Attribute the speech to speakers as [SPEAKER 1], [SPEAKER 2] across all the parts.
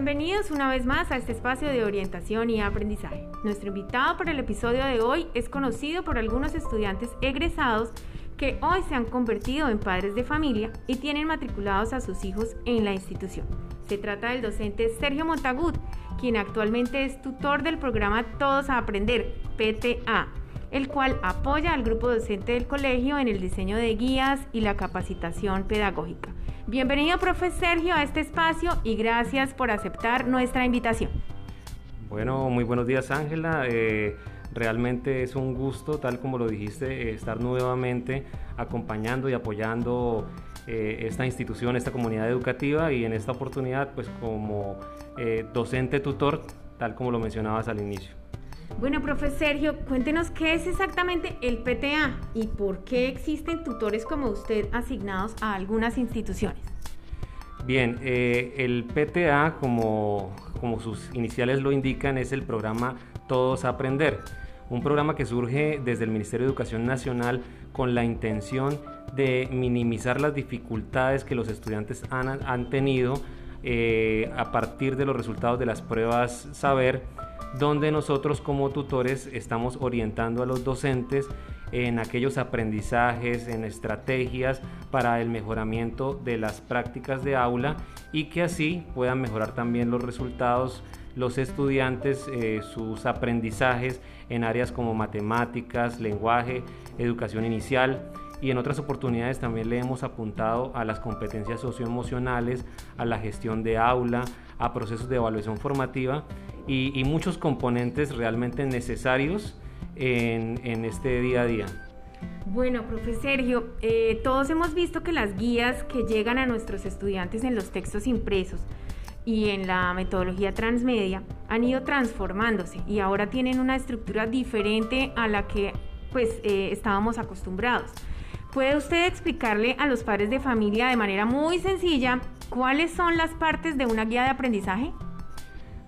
[SPEAKER 1] Bienvenidos una vez más a este espacio de orientación y aprendizaje. Nuestro invitado para el episodio de hoy es conocido por algunos estudiantes egresados que hoy se han convertido en padres de familia y tienen matriculados a sus hijos en la institución. Se trata del docente Sergio Montagut, quien actualmente es tutor del programa Todos a Aprender, PTA, el cual apoya al grupo docente del colegio en el diseño de guías y la capacitación pedagógica. Bienvenido, profe Sergio, a este espacio y gracias por aceptar nuestra invitación.
[SPEAKER 2] Bueno, muy buenos días, Ángela. Eh, realmente es un gusto, tal como lo dijiste, estar nuevamente acompañando y apoyando eh, esta institución, esta comunidad educativa y en esta oportunidad, pues como eh, docente tutor, tal como lo mencionabas al inicio.
[SPEAKER 1] Bueno, profe Sergio, cuéntenos qué es exactamente el PTA y por qué existen tutores como usted asignados a algunas instituciones.
[SPEAKER 2] Bien, eh, el PTA, como, sus iniciales lo indican, es el programa Todos Aprender, un programa que surge desde el Ministerio de Educación Nacional con la intención de minimizar las dificultades que los estudiantes han, han tenido eh, a partir de los resultados de las pruebas saber donde nosotros como tutores estamos orientando a los docentes en aquellos aprendizajes, en estrategias para el mejoramiento de las prácticas de aula y que así puedan mejorar también los resultados los estudiantes eh, sus aprendizajes en áreas como matemáticas, lenguaje, educación inicial. Y en otras oportunidades también le hemos apuntado a las competencias socioemocionales, a la gestión de aula, a procesos de evaluación formativa y, muchos componentes realmente necesarios en, este día a día.
[SPEAKER 1] Bueno, profe Sergio, eh, todos hemos visto que las guías que llegan a nuestros estudiantes en los textos impresos y en la metodología transmedia han ido transformándose y ahora tienen una estructura diferente a la que pues eh, estábamos acostumbrados. ¿Puede usted explicarle a los padres de familia de manera muy sencilla cuáles son las partes de una guía de aprendizaje?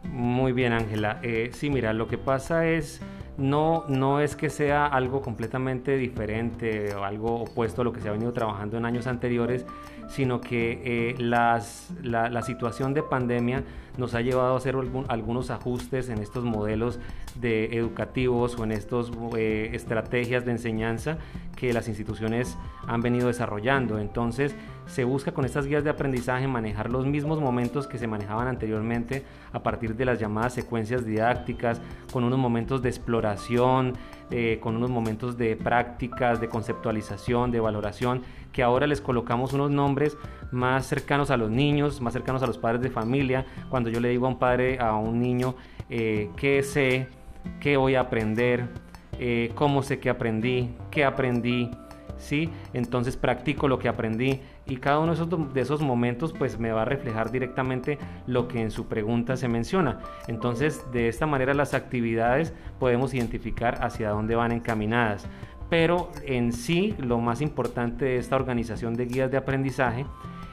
[SPEAKER 2] Muy bien, Ángela. Eh, sí, mira, lo que pasa es, no, no es que sea algo completamente diferente o algo opuesto a lo que se ha venido trabajando en años anteriores, sino que eh, las, la, situación de pandemia nos ha llevado a hacer algunos ajustes en estos modelos de educativos o en estas eh, estrategias de enseñanza que las instituciones han venido desarrollando. Entonces, se busca con estas guías de aprendizaje manejar los mismos momentos que se manejaban anteriormente a partir de las llamadas secuencias didácticas, con unos momentos de exploración, eh, con unos momentos de prácticas, de conceptualización, de valoración, que ahora les colocamos unos nombres más cercanos a los niños, más cercanos a los padres de familia. Cuando yo le digo a un padre, a un niño, eh, qué sé, qué voy a aprender, eh, cómo sé que aprendí, qué aprendí, ¿sí? Entonces practico lo que aprendí y cada uno de esos, momentos pues me va a reflejar directamente lo que en su pregunta se menciona. Entonces de esta manera las actividades podemos identificar hacia dónde van encaminadas. Pero en sí lo más importante de esta organización de guías de aprendizaje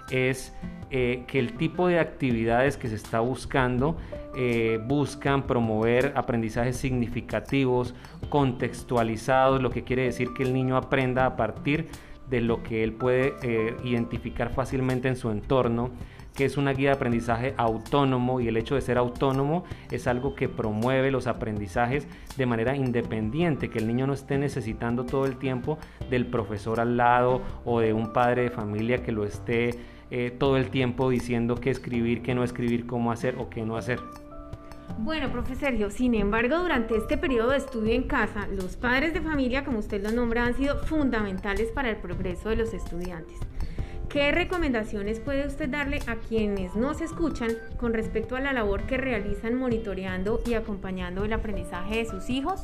[SPEAKER 2] es eh, que el tipo de actividades que se está buscando eh, buscan promover aprendizajes significativos, contextualizados, lo que quiere decir que el niño aprenda a partir de lo que él puede eh, identificar fácilmente en su entorno, que es una guía de aprendizaje autónomo y el hecho de ser autónomo es algo que promueve los aprendizajes de manera independiente, que el niño no esté necesitando todo el tiempo del profesor al lado o de un padre de familia que lo esté eh, todo el tiempo diciendo qué escribir, qué no escribir, cómo hacer o qué no hacer.
[SPEAKER 1] Bueno, profe Sergio, sin embargo, durante este periodo de estudio en casa, los padres de familia, como usted lo nombra, han sido fundamentales para el progreso de los estudiantes. ¿Qué recomendaciones puede usted darle a quienes no se escuchan con respecto a la labor que realizan monitoreando y acompañando el aprendizaje de sus hijos?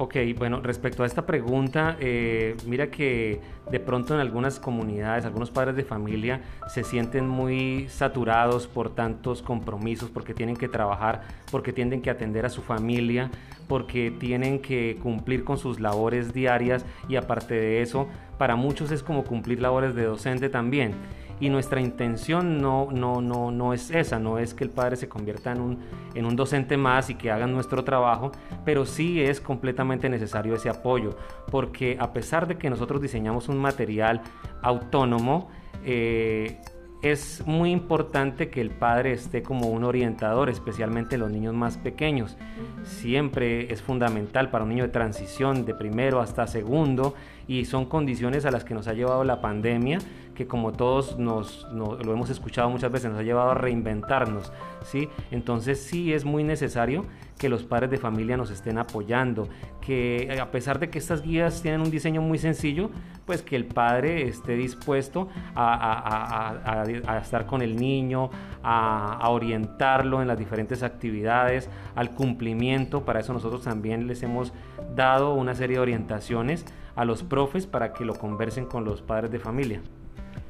[SPEAKER 2] Ok, bueno, respecto a esta pregunta, eh, mira que de pronto en algunas comunidades, algunos padres de familia se sienten muy saturados por tantos compromisos, porque tienen que trabajar, porque tienen que atender a su familia, porque tienen que cumplir con sus labores diarias. Y aparte de eso, para muchos es como cumplir labores de docente también. Y nuestra intención no, no, no, no es esa, no es que el padre se convierta en un, en un docente más y que hagan nuestro trabajo, pero sí es completamente necesario ese apoyo, porque a pesar de que nosotros diseñamos un material autónomo, eh, es muy importante que el padre esté como un orientador, especialmente los niños más pequeños. Siempre es fundamental para un niño de transición de primero hasta segundo y son condiciones a las que nos ha llevado la pandemia, que como todos nos, lo hemos escuchado muchas veces, nos ha llevado a reinventarnos. ¿sí? Entonces sí es muy necesario que los padres de familia nos estén apoyando, que a pesar de que estas guías tienen un diseño muy sencillo, pues que el padre esté dispuesto a, estar con el niño, a, orientarlo en las diferentes actividades, al cumplimiento. Para eso nosotros también les hemos dado una serie de orientaciones a los profes para que lo conversen con los padres de familia.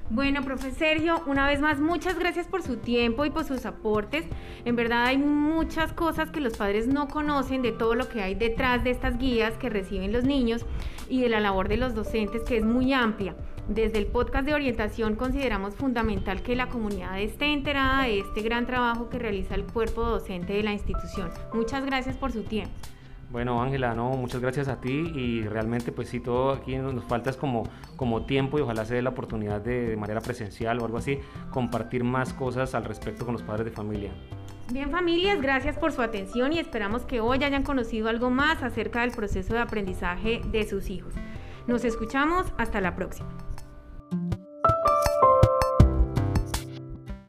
[SPEAKER 1] Bueno, profe Sergio, una vez más, muchas gracias por su tiempo y por sus aportes. En verdad hay muchas cosas que los padres no conocen de todo lo que hay detrás de estas guías que reciben los niños y de la labor de los docentes, que es muy amplia. Desde el podcast de orientación consideramos fundamental que la comunidad esté enterada de este gran trabajo que realiza el cuerpo docente de la institución. Muchas gracias por su tiempo.
[SPEAKER 2] Bueno, Ángela, no, muchas gracias a ti y realmente pues sí, todo aquí nos falta es como, como tiempo y ojalá se dé la oportunidad de, de manera presencial o algo así, compartir más cosas al respecto con los padres de familia.
[SPEAKER 1] Bien familias, gracias por su atención y esperamos que hoy hayan conocido algo más acerca del proceso de aprendizaje de sus hijos. Nos escuchamos, hasta la próxima.